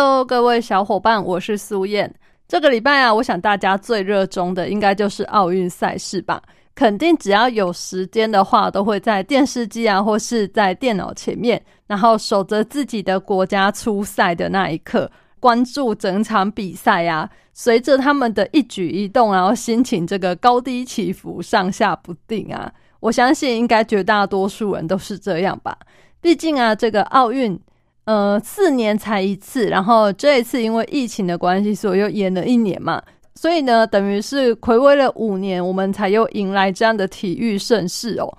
？Hello，各位小伙伴，我是苏燕。这个礼拜啊，我想大家最热衷的应该就是奥运赛事吧。肯定只要有时间的话，都会在电视机啊，或是在电脑前面，然后守着自己的国家出赛的那一刻，关注整场比赛啊。随着他们的一举一动，然后心情这个高低起伏、上下不定啊。我相信应该绝大多数人都是这样吧。毕竟啊，这个奥运。呃，四年才一次，然后这一次因为疫情的关系，所以又延了一年嘛，所以呢，等于是暌违了五年，我们才又迎来这样的体育盛世哦。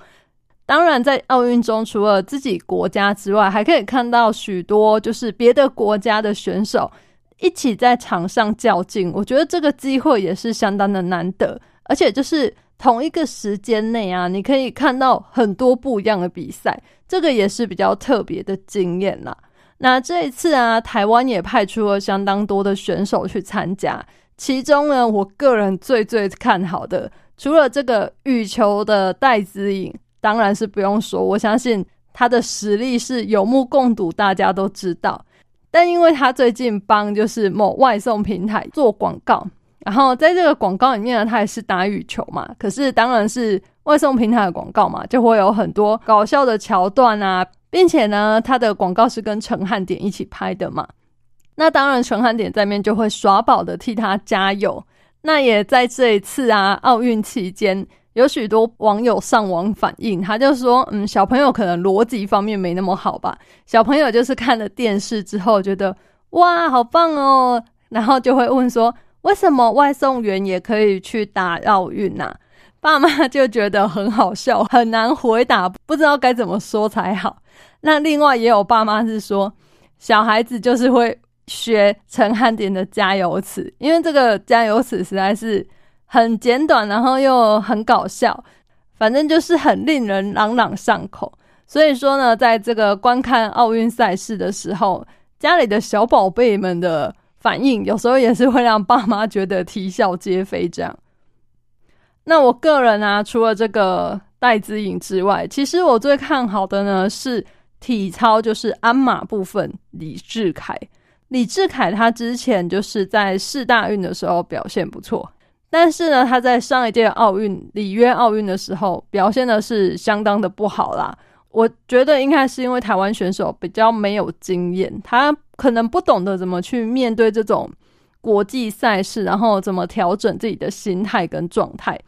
当然，在奥运中，除了自己国家之外，还可以看到许多就是别的国家的选手一起在场上较劲，我觉得这个机会也是相当的难得，而且就是同一个时间内啊，你可以看到很多不一样的比赛，这个也是比较特别的经验啦。那这一次啊，台湾也派出了相当多的选手去参加。其中呢，我个人最最看好的，除了这个羽球的戴资颖，当然是不用说，我相信他的实力是有目共睹，大家都知道。但因为他最近帮就是某外送平台做广告，然后在这个广告里面呢，他也是打羽球嘛。可是当然是外送平台的广告嘛，就会有很多搞笑的桥段啊。并且呢，他的广告是跟陈汉典一起拍的嘛？那当然，陈汉典在面就会耍宝的替他加油。那也在这一次啊，奥运期间，有许多网友上网反映，他就说：“嗯，小朋友可能逻辑方面没那么好吧？小朋友就是看了电视之后觉得哇，好棒哦，然后就会问说，为什么外送员也可以去打奥运呐？”爸妈就觉得很好笑，很难回答，不知道该怎么说才好。那另外也有爸妈是说，小孩子就是会学陈汉典的加油词，因为这个加油词实在是很简短，然后又很搞笑，反正就是很令人朗朗上口。所以说呢，在这个观看奥运赛事的时候，家里的小宝贝们的反应，有时候也是会让爸妈觉得啼笑皆非这样。那我个人啊，除了这个戴资颖之外，其实我最看好的呢是体操，就是鞍马部分李智凯。李智凯他之前就是在世大运的时候表现不错，但是呢，他在上一届奥运里约奥运的时候表现的是相当的不好啦。我觉得应该是因为台湾选手比较没有经验，他可能不懂得怎么去面对这种国际赛事，然后怎么调整自己的心态跟状态。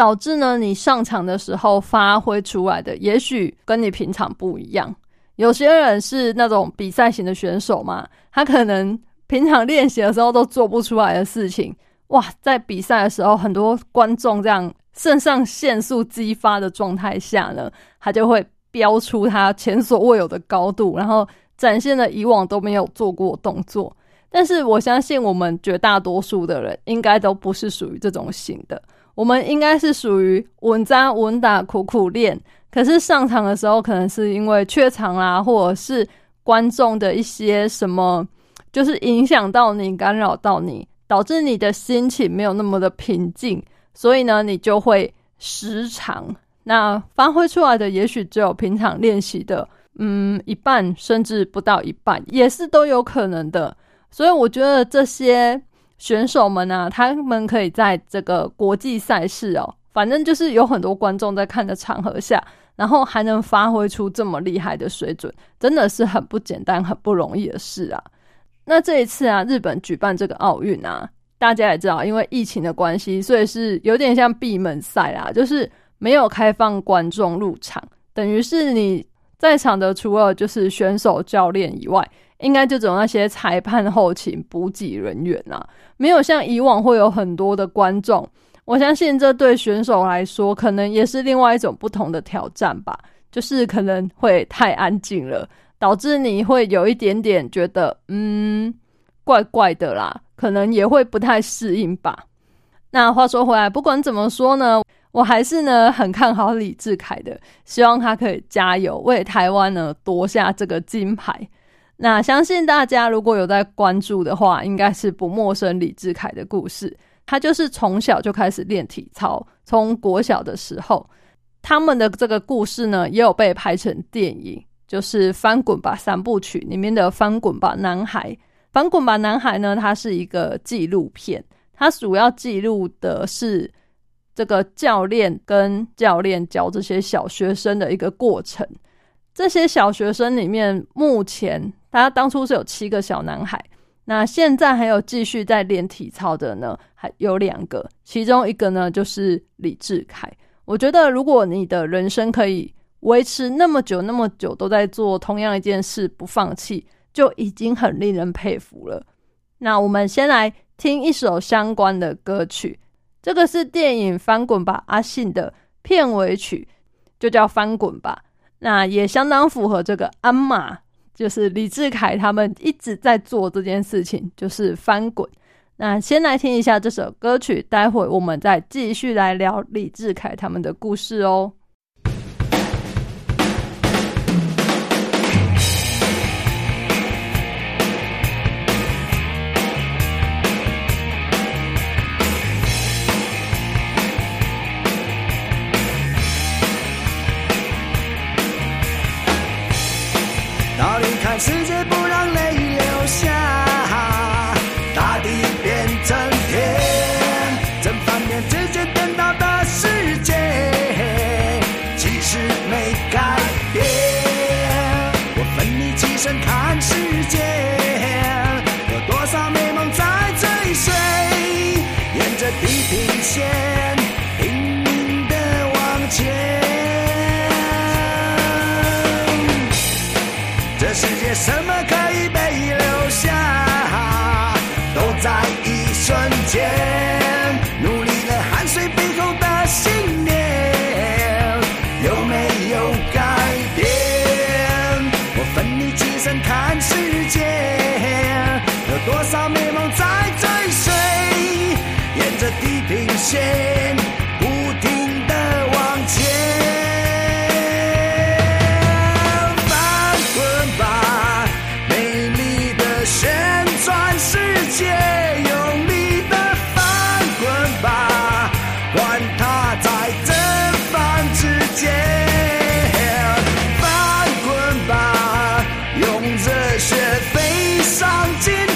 导致呢，你上场的时候发挥出来的，也许跟你平常不一样。有些人是那种比赛型的选手嘛，他可能平常练习的时候都做不出来的事情，哇，在比赛的时候，很多观众这样肾上腺素激发的状态下呢，他就会飙出他前所未有的高度，然后展现了以往都没有做过动作。但是我相信，我们绝大多数的人应该都不是属于这种型的。我们应该是属于稳扎稳打、苦苦练，可是上场的时候，可能是因为怯场啦，或者是观众的一些什么，就是影响到你、干扰到你，导致你的心情没有那么的平静，所以呢，你就会失常。那发挥出来的，也许只有平常练习的，嗯，一半甚至不到一半，也是都有可能的。所以我觉得这些。选手们啊，他们可以在这个国际赛事哦，反正就是有很多观众在看的场合下，然后还能发挥出这么厉害的水准，真的是很不简单、很不容易的事啊。那这一次啊，日本举办这个奥运啊，大家也知道，因为疫情的关系，所以是有点像闭门赛啦，就是没有开放观众入场，等于是你在场的除了就是选手、教练以外。应该就只有那些裁判、后勤、补给人员啊，没有像以往会有很多的观众。我相信这对选手来说，可能也是另外一种不同的挑战吧。就是可能会太安静了，导致你会有一点点觉得，嗯，怪怪的啦。可能也会不太适应吧。那话说回来，不管怎么说呢，我还是呢很看好李志凯的，希望他可以加油，为台湾呢夺下这个金牌。那相信大家如果有在关注的话，应该是不陌生李志凯的故事。他就是从小就开始练体操，从国小的时候，他们的这个故事呢也有被拍成电影，就是《翻滚吧三部曲》里面的《翻滚吧男孩》。《翻滚吧男孩》呢，它是一个纪录片。他主要记录的是这个教练跟教练教这些小学生的一个过程。这些小学生里面，目前他当初是有七个小男孩，那现在还有继续在练体操的呢，还有两个，其中一个呢就是李志凯。我觉得，如果你的人生可以维持那么久、那么久都在做同样一件事不放弃，就已经很令人佩服了。那我们先来。听一首相关的歌曲，这个是电影《翻滚吧，阿信》的片尾曲，就叫《翻滚吧》。那也相当符合这个鞍马，就是李志凯他们一直在做这件事情，就是翻滚。那先来听一下这首歌曲，待会我们再继续来聊李志凯他们的故事哦。地平线，不停地往前。翻滚吧，美丽的旋转世界，用力的翻滚吧，管它在正反之间。翻滚吧，用热血飞上天。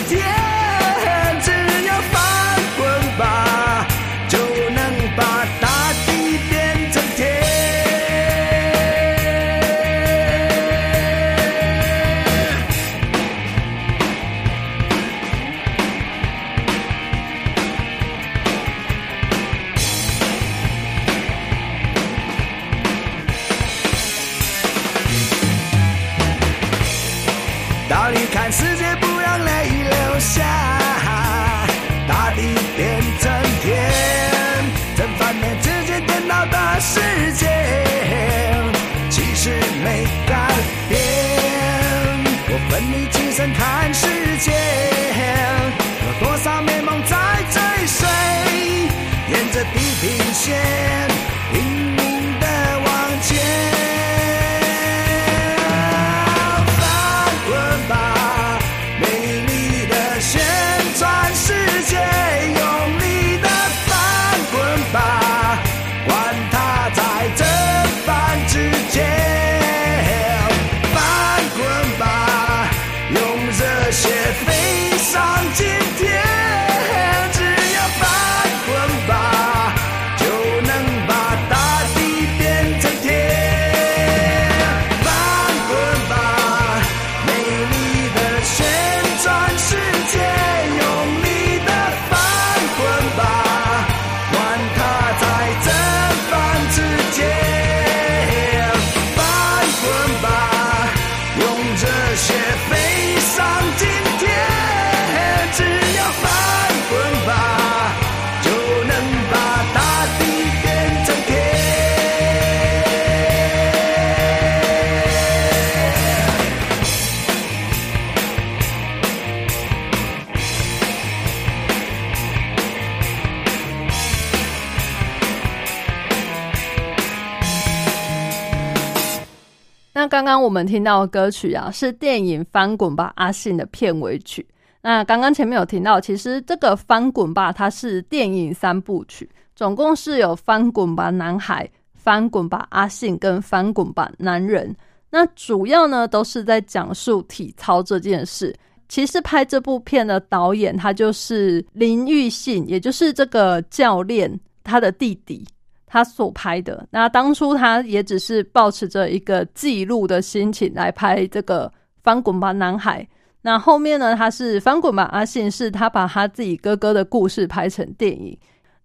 刚刚我们听到的歌曲啊，是电影《翻滚吧，阿信》的片尾曲。那刚刚前面有听到，其实这个《翻滚吧》它是电影三部曲，总共是有《翻滚吧，男孩》、《翻滚吧，阿信》跟《翻滚吧，男人》。那主要呢都是在讲述体操这件事。其实拍这部片的导演他就是林玉信，也就是这个教练他的弟弟，他所拍的。那当初他也只是抱持着一个记录的心情来拍这个《翻滚吧，男孩》。那后面呢？他是翻滚吧，阿信是他把他自己哥哥的故事拍成电影。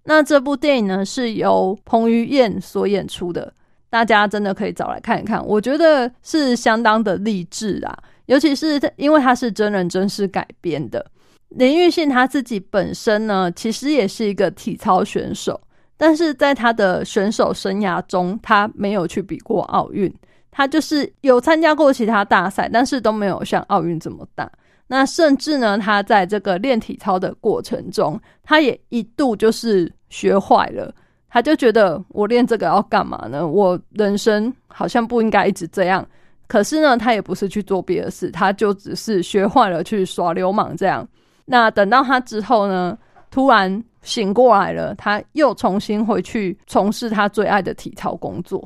那这部电影呢，是由彭于晏所演出的，大家真的可以找来看一看。我觉得是相当的励志啊，尤其是因为他是真人真事改编的。林玉信他自己本身呢，其实也是一个体操选手，但是在他的选手生涯中，他没有去比过奥运。他就是有参加过其他大赛，但是都没有像奥运这么大。那甚至呢，他在这个练体操的过程中，他也一度就是学坏了。他就觉得我练这个要干嘛呢？我人生好像不应该一直这样。可是呢，他也不是去做别的事，他就只是学坏了去耍流氓这样。那等到他之后呢，突然醒过来了，他又重新回去从事他最爱的体操工作。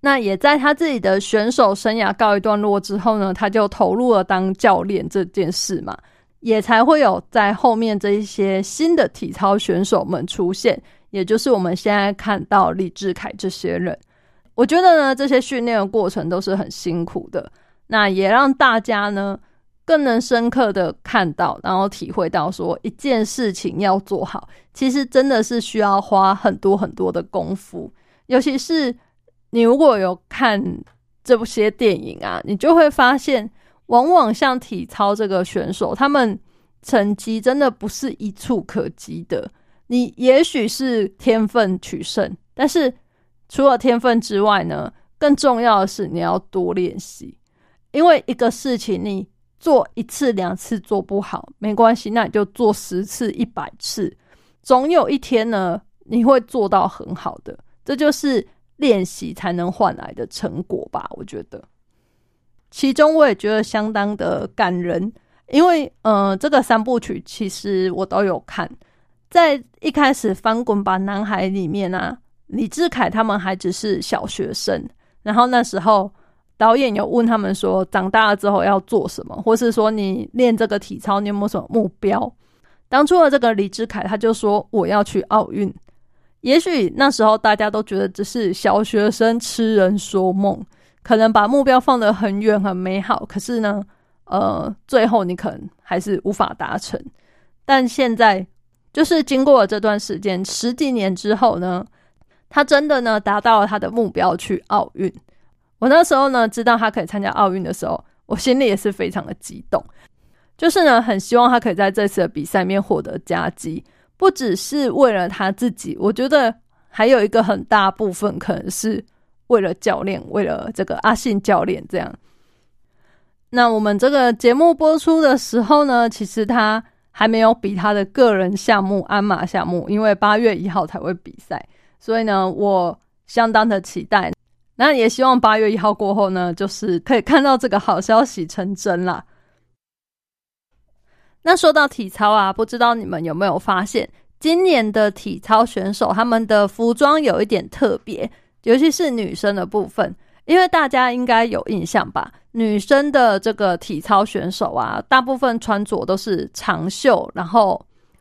那也在他自己的选手生涯告一段落之后呢，他就投入了当教练这件事嘛，也才会有在后面这一些新的体操选手们出现，也就是我们现在看到李志凯这些人。我觉得呢，这些训练的过程都是很辛苦的，那也让大家呢更能深刻的看到，然后体会到说一件事情要做好，其实真的是需要花很多很多的功夫，尤其是。你如果有看这些电影啊，你就会发现，往往像体操这个选手，他们成绩真的不是一触可及的。你也许是天分取胜，但是除了天分之外呢，更重要的是你要多练习。因为一个事情你做一次两次做不好没关系，那你就做十次一百次，总有一天呢，你会做到很好的。这就是。练习才能换来的成果吧，我觉得。其中我也觉得相当的感人，因为呃，这个三部曲其实我都有看。在一开始《翻滚吧，男孩》里面啊，李志凯他们还只是小学生，然后那时候导演有问他们说，长大了之后要做什么，或是说你练这个体操，你有没有什么目标？当初的这个李志凯他就说，我要去奥运。也许那时候大家都觉得只是小学生痴人说梦，可能把目标放得很远很美好，可是呢，呃，最后你可能还是无法达成。但现在就是经过了这段时间十几年之后呢，他真的呢达到了他的目标去奥运。我那时候呢知道他可以参加奥运的时候，我心里也是非常的激动，就是呢很希望他可以在这次的比赛里面获得佳绩。不只是为了他自己，我觉得还有一个很大部分可能是为了教练，为了这个阿信教练这样。那我们这个节目播出的时候呢，其实他还没有比他的个人项目鞍马项目，因为八月一号才会比赛，所以呢，我相当的期待。那也希望八月一号过后呢，就是可以看到这个好消息成真啦。那说到体操啊，不知道你们有没有发现，今年的体操选手他们的服装有一点特别，尤其是女生的部分，因为大家应该有印象吧？女生的这个体操选手啊，大部分穿着都是长袖，然后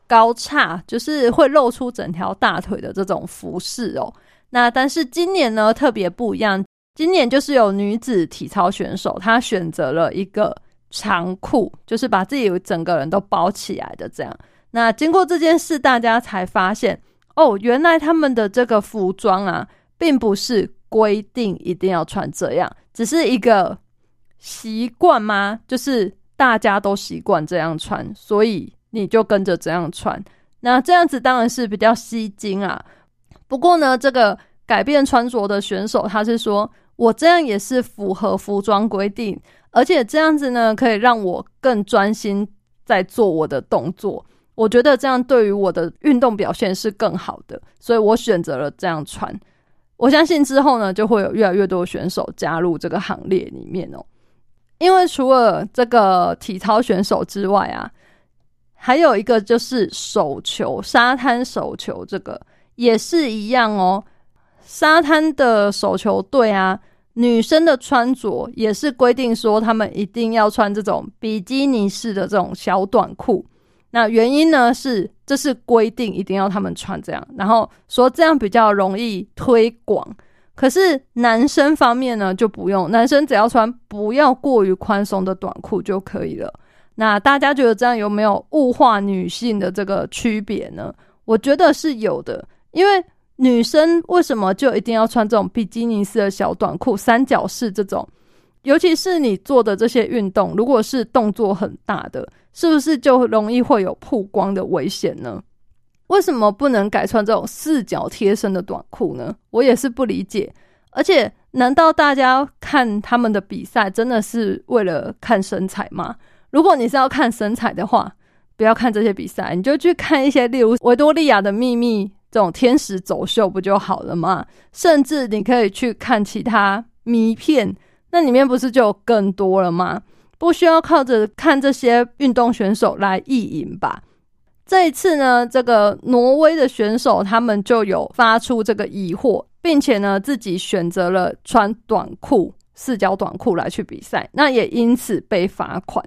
高叉，就是会露出整条大腿的这种服饰哦。那但是今年呢，特别不一样，今年就是有女子体操选手，她选择了一个。长裤就是把自己整个人都包起来的，这样。那经过这件事，大家才发现哦，原来他们的这个服装啊，并不是规定一定要穿这样，只是一个习惯吗？就是大家都习惯这样穿，所以你就跟着这样穿。那这样子当然是比较吸睛啊。不过呢，这个改变穿着的选手，他是说我这样也是符合服装规定。而且这样子呢，可以让我更专心在做我的动作。我觉得这样对于我的运动表现是更好的，所以我选择了这样穿。我相信之后呢，就会有越来越多选手加入这个行列里面哦。因为除了这个体操选手之外啊，还有一个就是手球，沙滩手球这个也是一样哦。沙滩的手球队啊，女生的穿着也是规定说，她们一定要穿这种比基尼式的这种小短裤。那原因呢是，这是规定一定要他们穿这样，然后说这样比较容易推广。可是男生方面呢就不用，男生只要穿不要过于宽松的短裤就可以了。那大家觉得这样有没有物化女性的这个区别呢？我觉得是有的，因为女生为什么就一定要穿这种比基尼式的小短裤、三角式这种？尤其是你做的这些运动，如果是动作很大的，是不是就容易会有曝光的危险呢？为什么不能改穿这种四角贴身的短裤呢？我也是不理解。而且，难道大家看他们的比赛真的是为了看身材吗？如果你是要看身材的话，不要看这些比赛，你就去看一些例如《维多利亚的秘密》这种天使走秀不就好了吗？甚至你可以去看其他迷片，那里面不是就更多了吗？不需要靠着看这些运动选手来意淫吧。这一次呢，这个挪威的选手他们就有发出这个疑惑，并且呢自己选择了穿短裤、四角短裤来去比赛，那也因此被罚款。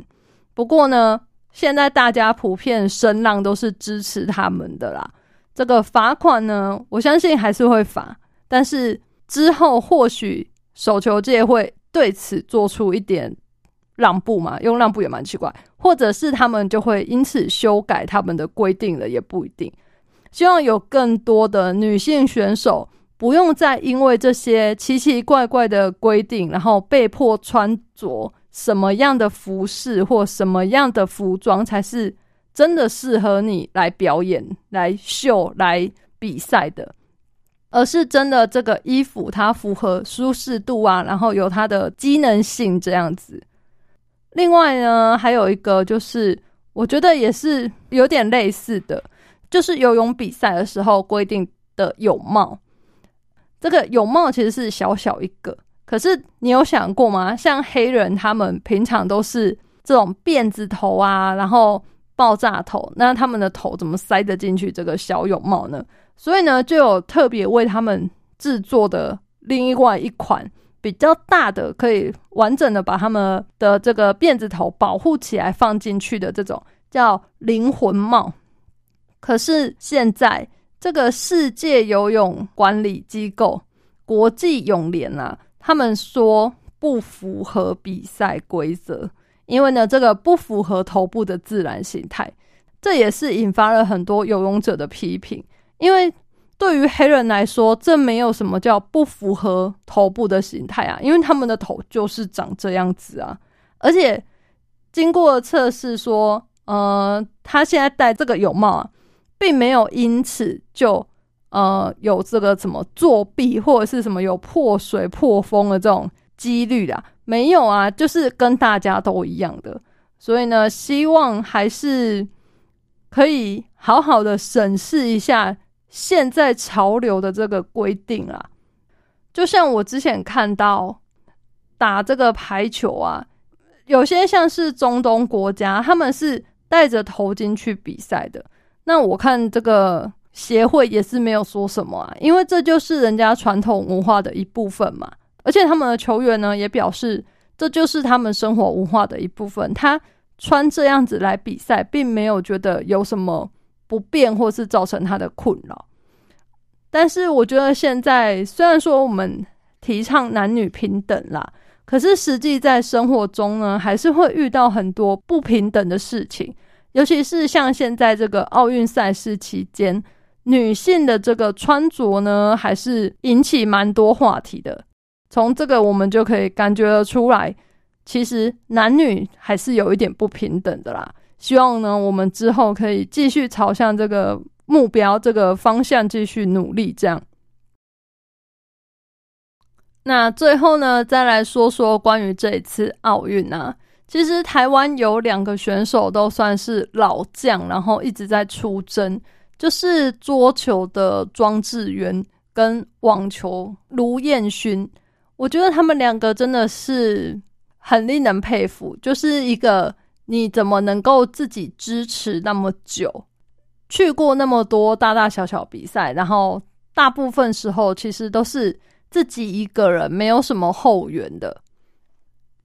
不过呢，现在大家普遍声浪都是支持他们的啦。这个罚款呢，我相信还是会罚，但是之后或许手球界会对此做出一点。让步嘛，用让步也蛮奇怪，或者是他们就会因此修改他们的规定了，也不一定。希望有更多的女性选手不用再因为这些奇奇怪怪的规定，然后被迫穿着什么样的服饰或什么样的服装才是真的适合你来表演、来秀、来比赛的，而是真的这个衣服它符合舒适度啊，然后有它的机能性这样子。另外呢，还有一个就是，我觉得也是有点类似的，就是游泳比赛的时候规定的泳帽。这个泳帽其实是小小一个，可是你有想过吗？像黑人他们平常都是这种辫子头啊，然后爆炸头，那他们的头怎么塞得进去这个小泳帽呢？所以呢，就有特别为他们制作的另外一款。比较大的可以完整的把他们的这个辫子头保护起来放进去的这种叫灵魂帽，可是现在这个世界游泳管理机构国际泳联啊，他们说不符合比赛规则，因为呢这个不符合头部的自然形态，这也是引发了很多游泳者的批评，因为。对于黑人来说，这没有什么叫不符合头部的形态啊，因为他们的头就是长这样子啊。而且经过测试说，呃，他现在戴这个泳帽啊，并没有因此就呃有这个什么作弊或者是什么有破水破风的这种几率啦，没有啊，就是跟大家都一样的。所以呢，希望还是可以好好的审视一下。现在潮流的这个规定啊，就像我之前看到打这个排球啊，有些像是中东国家，他们是戴着头巾去比赛的。那我看这个协会也是没有说什么啊，因为这就是人家传统文化的一部分嘛。而且他们的球员呢，也表示这就是他们生活文化的一部分。他穿这样子来比赛，并没有觉得有什么。不便，或是造成他的困扰。但是，我觉得现在虽然说我们提倡男女平等啦，可是实际在生活中呢，还是会遇到很多不平等的事情。尤其是像现在这个奥运赛事期间，女性的这个穿着呢，还是引起蛮多话题的。从这个我们就可以感觉得出来，其实男女还是有一点不平等的啦。希望呢，我们之后可以继续朝向这个目标、这个方向继续努力。这样，那最后呢，再来说说关于这一次奥运啊。其实台湾有两个选手都算是老将，然后一直在出征，就是桌球的庄智渊跟网球卢彦勋，我觉得他们两个真的是很令人佩服，就是一个你怎么能够自己支持那么久，去过那么多大大小小比赛，然后大部分时候其实都是自己一个人，没有什么后援的，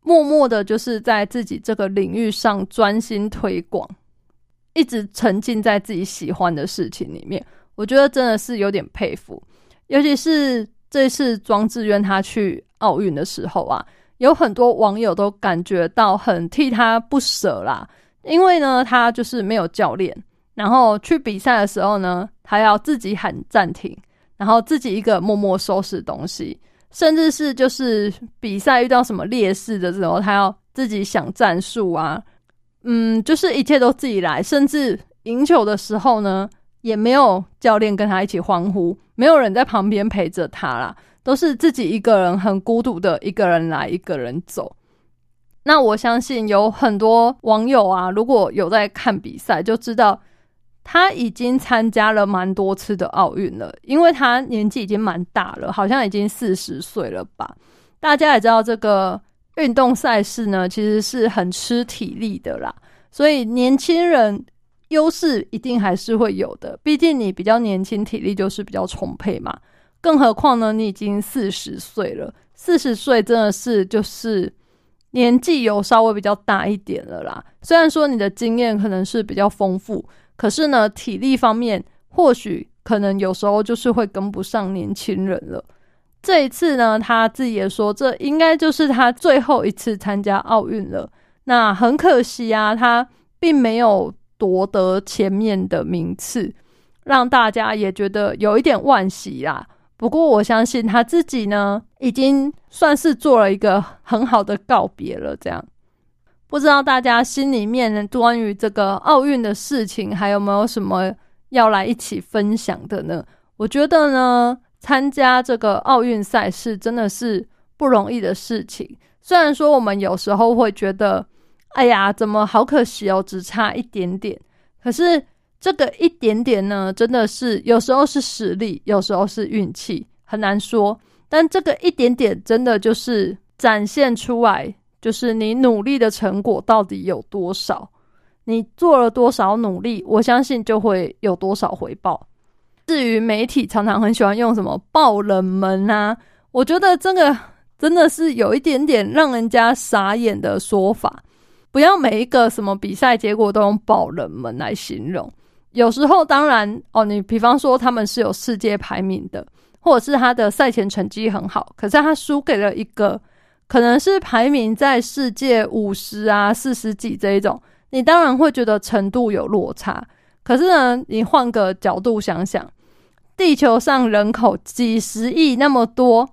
默默的就是在自己这个领域上专心推广，一直沉浸在自己喜欢的事情里面。我觉得真的是有点佩服，尤其是这次庄志渊他去奥运的时候啊，有很多网友都感觉到很替他不舍啦，因为呢，他就是没有教练，然后去比赛的时候呢，他要自己喊暂停，然后自己一个默默收拾东西，甚至是就是比赛遇到什么劣势的时候，他要自己想战术啊，嗯，就是一切都自己来，甚至赢球的时候呢。也没有教练跟他一起欢呼，没有人在旁边陪着他啦，都是自己一个人很孤独的一个人来，一个人走。那我相信有很多网友啊，如果有在看比赛，就知道他已经参加了蛮多次的奥运了，因为他年纪已经蛮大了，好像已经四十岁了吧。大家也知道，这个运动赛事呢，其实是很吃体力的啦，所以年轻人。优势一定还是会有的，毕竟你比较年轻，体力就是比较充沛嘛。更何况呢，你已经四十岁了，四十岁真的是就是年纪有稍微比较大一点了啦。虽然说你的经验可能是比较丰富，可是呢，体力方面或许可能有时候就是会跟不上年轻人了。这一次呢，他自己也说，这应该就是他最后一次参加奥运了。那很可惜啊，他并没有。夺得前面的名次，让大家也觉得有一点惋惜啦。不过我相信他自己呢，已经算是做了一个很好的告别了。这样，不知道大家心里面关于这个奥运的事情，还有没有什么要来一起分享的呢？我觉得呢，参加这个奥运赛事真的是不容易的事情。虽然说我们有时候会觉得。哎呀，怎么好可惜哦，只差一点点。可是这个一点点呢，真的是有时候是实力，有时候是运气，很难说。但这个一点点，真的就是展现出来，就是你努力的成果到底有多少，你做了多少努力，我相信就会有多少回报。至于媒体常常很喜欢用什么爆冷门啊，我觉得这个真的是有一点点让人家傻眼的说法。不要每一个什么比赛结果都用爆冷门来形容。有时候当然哦，你比方说他们是有世界排名的，或者是他的赛前成绩很好，可是他输给了一个可能是排名在世界五十啊、四十几这一种，你当然会觉得程度有落差。可是呢，你换个角度想想，地球上人口几十亿那么多，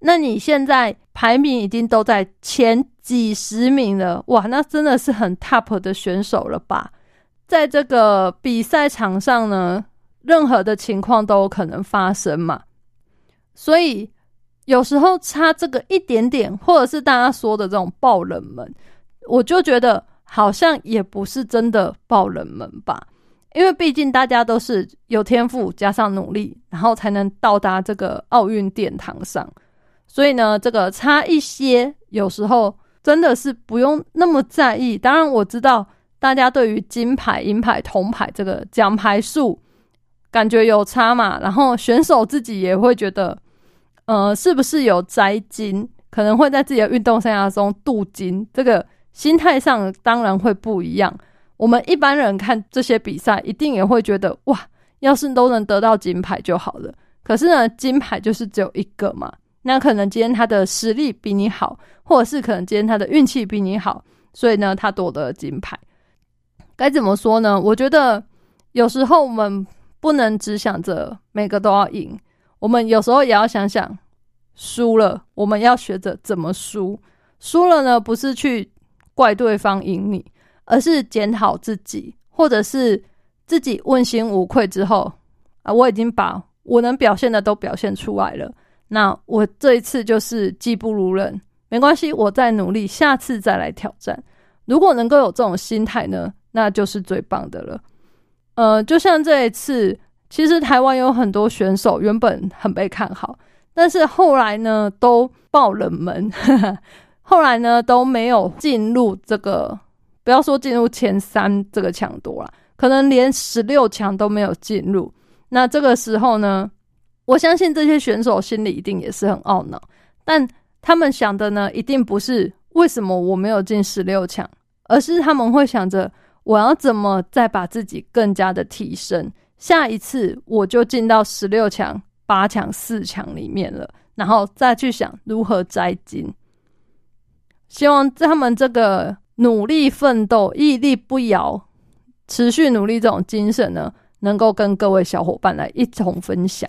那你现在排名已经都在前。几十名了，哇，那真的是很 top 的选手了吧？在这个比赛场上呢，任何的情况都有可能发生嘛。所以有时候差这个一点点，或者是大家说的这种爆冷门，我就觉得好像也不是真的爆冷门吧。因为毕竟大家都是有天赋加上努力，然后才能到达这个奥运殿堂上。所以呢，这个差一些，有时候。真的是不用那么在意。当然，我知道大家对于金牌、银牌、铜牌这个奖牌数感觉有差嘛，然后选手自己也会觉得，呃，是不是有摘金，可能会在自己的运动生涯中镀金，这个心态上当然会不一样。我们一般人看这些比赛，一定也会觉得，哇，要是都能得到金牌就好了。可是呢，金牌就是只有一个嘛。那可能今天他的实力比你好，或者是可能今天他的运气比你好，所以呢，他夺得了金牌。该怎么说呢？我觉得有时候我们不能只想着每个都要赢，我们有时候也要想想输了，我们要学着怎么输。输了呢，不是去怪对方赢你，而是检讨自己，或者是自己问心无愧之后啊，我已经把我能表现的都表现出来了。那我这一次就是技不如人，没关系，我再努力，下次再来挑战。如果能够有这种心态呢，那就是最棒的了。呃，就像这一次，其实台湾有很多选手原本很被看好，但是后来呢都爆冷门，后来呢都没有进入这个，不要说进入前三这个强度了，可能连十六强都没有进入。那这个时候呢，我相信这些选手心里一定也是很懊恼，但他们想的呢，一定不是为什么我没有进十六强，而是他们会想着我要怎么再把自己更加的提升。下一次我就进到十六强、八强、四强里面了，然后再去想如何摘金。希望他们这个努力奋斗、屹立不摇、持续努力这种精神呢，能够跟各位小伙伴来一同分享。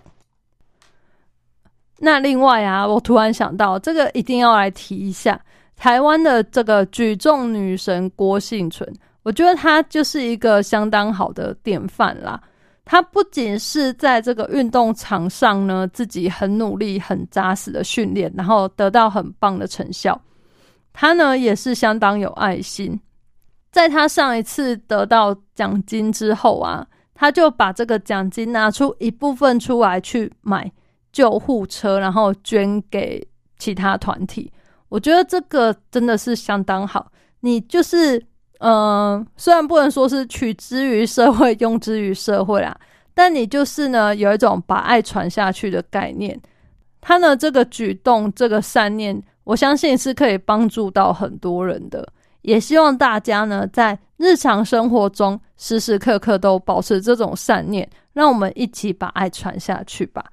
那另外啊，我突然想到，这个一定要来提一下台湾的这个举重女神郭幸存，我觉得他就是一个相当好的典范啦。他不仅是在这个运动场上呢，自己很努力、很扎实的训练，然后得到很棒的成效。他呢也是相当有爱心，在他上一次得到奖金之后啊，他就把这个奖金拿出一部分出来去买救护车，然后捐给其他团体。我觉得这个真的是相当好。你就是。嗯，虽然不能说是取之于社会，用之于社会啦，但你就是呢，有一种把爱传下去的概念。他呢，这个举动，这个善念，我相信是可以帮助到很多人的。也希望大家呢，在日常生活中时时刻刻都保持这种善念，让我们一起把爱传下去吧。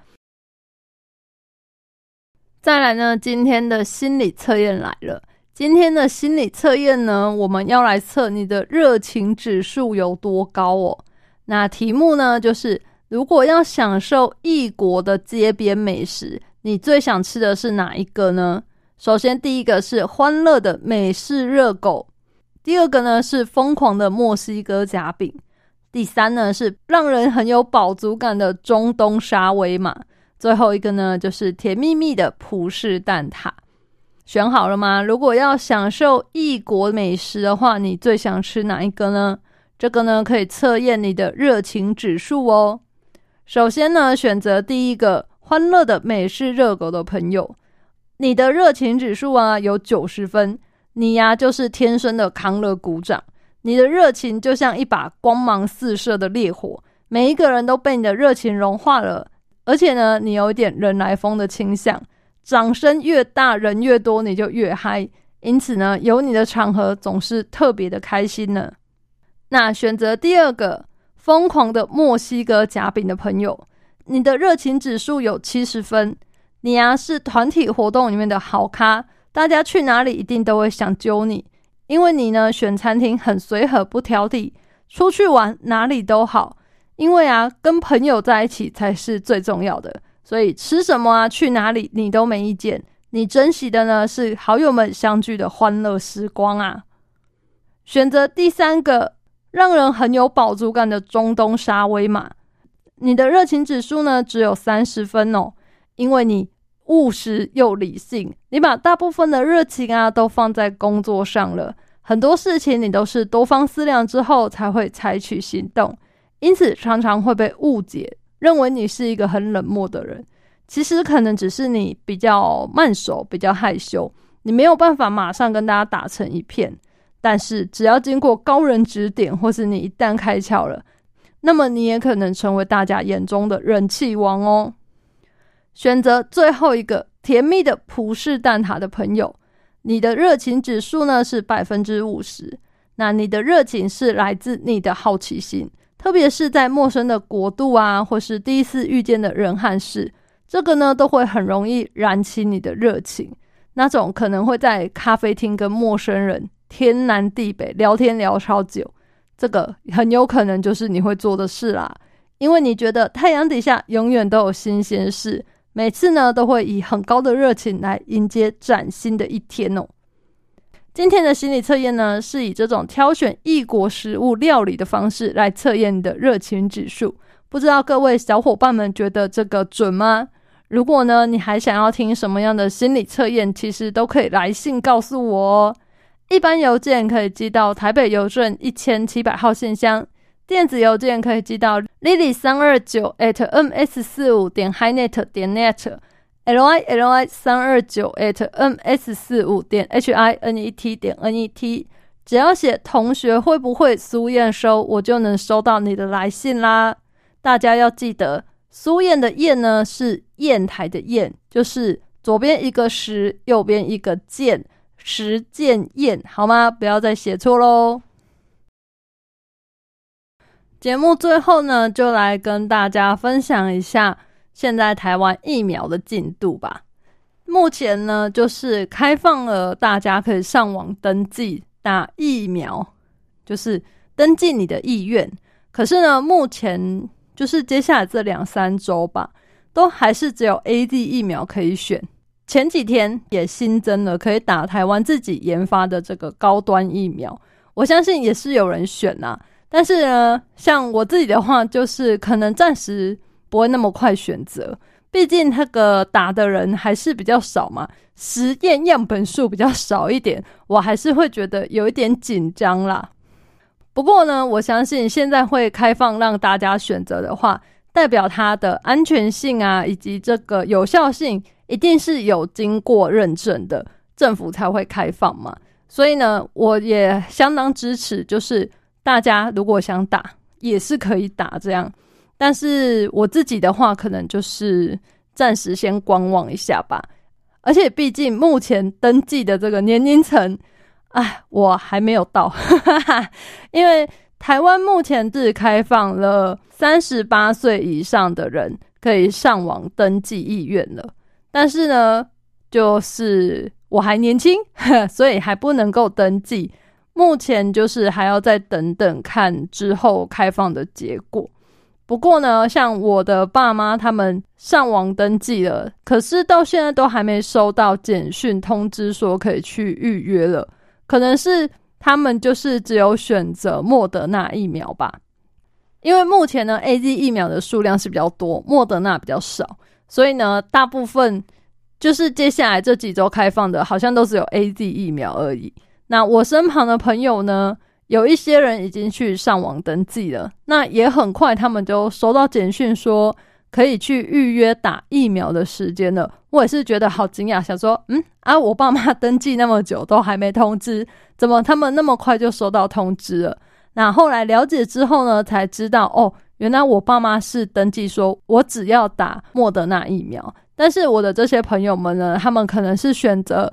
再来呢，今天的心理测验来了。今天的心理测验呢，我们要来测你的热情指数有多高哦。那题目呢，就是如果要享受异国的街边美食，你最想吃的是哪一个呢？首先，第一个是欢乐的美式热狗，第二个呢是疯狂的墨西哥夹饼，第三呢是让人很有饱足感的中东沙威玛，最后一个呢就是甜蜜蜜的葡式蛋挞。选好了吗？如果要享受异国美食的话，你最想吃哪一个呢？这个呢可以测验你的热情指数哦。首先呢，选择第一个欢乐的美式热狗的朋友，你的热情指数啊有九十分，你呀就是天生的康乐鼓掌。你的热情就像一把光芒四射的烈火，每一个人都被你的热情融化了。而且呢，你有一点人来疯的倾向。掌声越大，人越多，你就越嗨。因此呢，有你的场合总是特别的开心呢。那选择第二个疯狂的墨西哥夹饼的朋友，你的热情指数有七十分。你呀是团体活动里面的好咖，大家去哪里一定都会想揪你，因为你呢选餐厅很随和不挑剔，出去玩哪里都好。因为啊，跟朋友在一起才是最重要的。所以吃什么啊，去哪里你都没意见。你珍惜的呢是好友们相聚的欢乐时光啊。选择第三个让人很有饱足感的中东沙威玛，你的热情指数呢只有三十分哦，因为你务实又理性，你把大部分的热情啊都放在工作上了，很多事情你都是多方思量之后才会采取行动，因此常常会被误解。认为你是一个很冷漠的人，其实可能只是你比较慢熟、比较害羞，你没有办法马上跟大家打成一片。但是只要经过高人指点，或是你一旦开窍了，那么你也可能成为大家眼中的人气王哦。选择最后一个甜蜜的葡式蛋挞的朋友，你的热情指数呢是百分之五十，那你的热情是来自你的好奇心。特别是在陌生的国度啊，或是第一次遇见的人和事，这个呢都会很容易燃起你的热情。那种可能会在咖啡厅跟陌生人天南地北聊天聊超久，这个很有可能就是你会做的事啦。因为你觉得太阳底下永远都有新鲜事，每次呢都会以很高的热情来迎接崭新的一天哦。今天的心理测验呢，是以这种挑选异国食物料理的方式来测验你的热情指数。不知道各位小伙伴们觉得这个准吗？如果呢，你还想要听什么样的心理测验，其实都可以来信告诉我哦。一般邮件可以寄到台北邮政一千七百号信箱，电子邮件可以寄到 lily 三二九 at ms 四五点 hinet 点 l y l y 三二九 at ms 四五点 h i n e t 点 n e t。只要写同学会不会苏燕收，我就能收到你的来信啦。大家要记得，苏燕的燕呢是砚台的砚，就是左边一个石，右边一个剑，石剑砚，好吗？不要再写错喽。节目最后呢，就来跟大家分享一下现在台湾疫苗的进度吧。目前呢，就是开放了，大家可以上网登记打疫苗，就是登记你的意愿。可是呢，目前就是接下来这两三周吧，都还是只有 A D 疫苗可以选。前几天也新增了可以打台湾自己研发的这个高端疫苗，我相信也是有人选呐。但是呢，像我自己的话，就是可能暂时不会那么快选择，毕竟那个打的人还是比较少嘛，实验样本数比较少一点，我还是会觉得有一点紧张啦。不过呢，我相信现在会开放让大家选择的话，代表它的安全性啊，以及这个有效性，一定是有经过认证的，政府才会开放嘛。所以呢，我也相当支持，就是。大家如果想打，也是可以打这样，但是我自己的话，可能就是暂时先观望一下吧。而且毕竟目前登记的这个年龄层，哎，我还没有到，因为台湾目前只开放了三十八岁以上的人可以上网登记意愿了，但是呢，就是我还年轻，所以还不能够登记。目前就是还要再等等看之后开放的结果。不过呢，像我的爸妈他们上网登记了，可是到现在都还没收到简讯通知说可以去预约了。可能是他们就是只有选择莫德纳疫苗吧，因为目前呢 A Z 疫苗的数量是比较多，莫德纳比较少，所以呢，大部分就是接下来这几周开放的，好像都是有 A Z 疫苗而已。那我身旁的朋友呢，有一些人已经去上网登记了，那也很快他们就收到简讯说可以去预约打疫苗的时间了。我也是觉得好惊讶，想说，嗯啊，我爸妈登记那么久都还没通知，怎么他们那么快就收到通知了？那后来了解之后呢，才知道哦，原来我爸妈是登记说我只要打莫德纳疫苗，但是我的这些朋友们呢，他们可能是选择。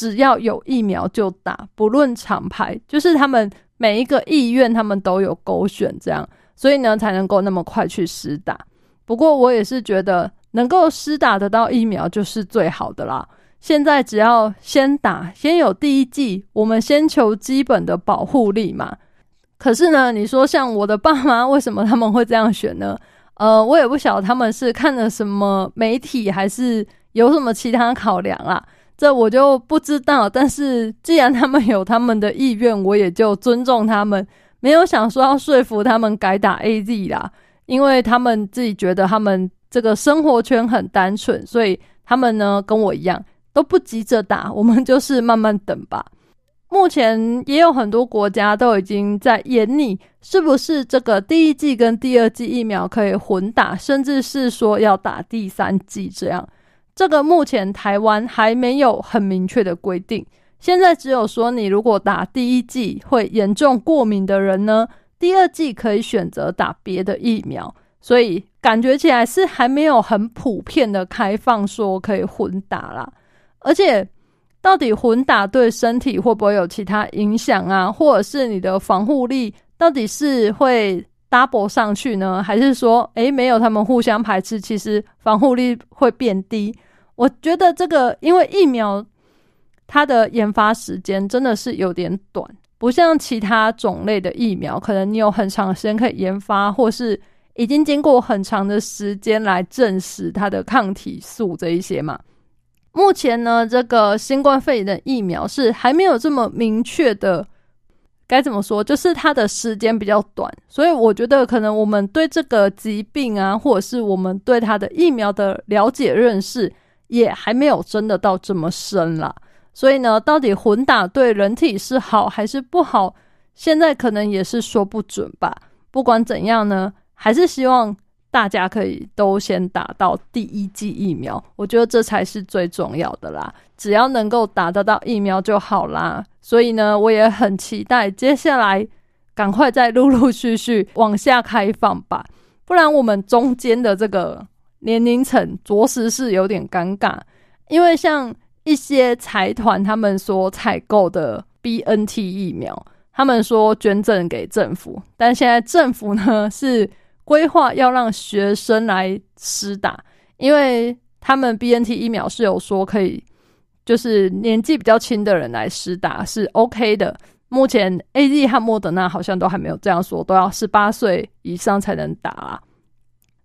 只要有疫苗就打，不论厂牌，就是他们每一个意愿，他们都有勾选这样，所以呢才能够那么快去施打。不过我也是觉得能够施打得到疫苗就是最好的啦。现在只要先打，先有第一剂，我们先求基本的保护力嘛。可是呢，你说像我的爸妈，为什么他们会这样选呢？呃，我也不晓得他们是看了什么媒体，还是有什么其他考量啦。这我就不知道，但是既然他们有他们的意愿，我也就尊重他们，没有想说要说服他们改打 A Z 啦，因为他们自己觉得他们这个生活圈很单纯，所以他们呢跟我一样都不急着打，我们就是慢慢等吧。目前也有很多国家都已经在研拟，是不是这个第一季跟第二季疫苗可以混打，甚至是说要打第三季这样。这个目前台湾还没有很明确的规定，现在只有说你如果打第一剂会严重过敏的人呢，第二剂可以选择打别的疫苗，所以感觉起来是还没有很普遍的开放说可以混打啦。而且到底混打对身体会不会有其他影响啊？或者是你的防护力到底是会？double 上去呢，还是说，诶，没有他们互相排斥，其实防护力会变低？我觉得这个，因为疫苗它的研发时间真的是有点短，不像其他种类的疫苗，可能你有很长时间可以研发，或是已经经过很长的时间来证实它的抗体素这一些嘛。目前呢，这个新冠肺炎的疫苗是还没有这么明确的。该怎么说？就是它的时间比较短，所以我觉得可能我们对这个疾病啊，或者是我们对它的疫苗的了解认识，也还没有真的到这么深啦。所以呢，到底混打对人体是好还是不好，现在可能也是说不准吧。不管怎样呢，还是希望大家可以都先打到第一剂疫苗，我觉得这才是最重要的啦。只要能够打得到疫苗就好啦。所以呢，我也很期待接下来赶快再陆陆续续往下开放吧，不然我们中间的这个年龄层着实是有点尴尬，因为像一些财团他们所采购的 BNT 疫苗。他们说捐赠给政府，但现在政府呢是规划要让学生来施打，因为他们 BNT 疫苗是有说可以，就是年纪比较轻的人来施打是 OK 的。目前 AZ 和莫德纳好像都还没有这样说，都要十八岁以上才能打啊。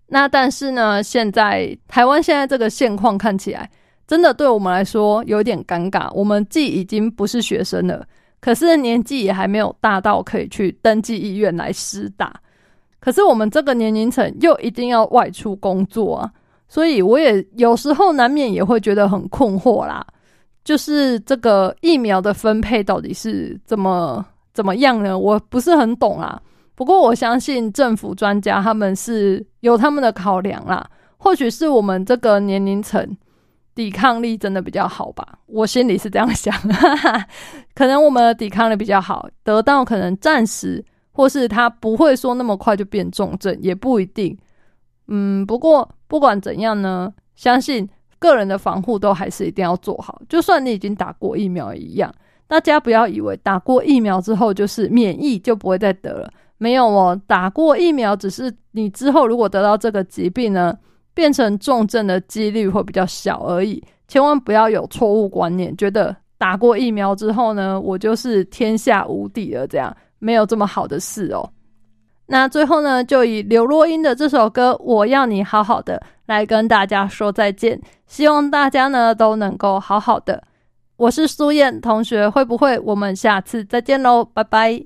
那但是呢，现在台湾现在这个现况看起来，真的对我们来说有点尴尬。我们既已经不是学生了。可是年纪也还没有大到可以去登记医院来施打，可是我们这个年龄层又一定要外出工作啊，所以我也有时候难免也会觉得很困惑啦。就是这个疫苗的分配到底是怎么怎么样呢？我不是很懂啊。不过我相信政府专家他们是有他们的考量啦，或许是我们这个年龄层。抵抗力真的比较好吧？我心里是这样想，可能我们的抵抗力比较好，得到可能暂时，或是他不会说那么快就变重症，也不一定。嗯，不过不管怎样呢，相信个人的防护都还是一定要做好。就算你已经打过疫苗一样，大家不要以为打过疫苗之后就是免疫就不会再得了，没有哦，打过疫苗只是你之后如果得到这个疾病呢。变成重症的几率会比较小而已，千万不要有错误观念，觉得打过疫苗之后呢，我就是天下无敌了，这样没有这么好的事哦。那最后呢，就以刘若英的这首歌《我要你好好的》来跟大家说再见，希望大家呢都能够好好的。我是苏燕同学，会不会我们下次再见喽？拜拜。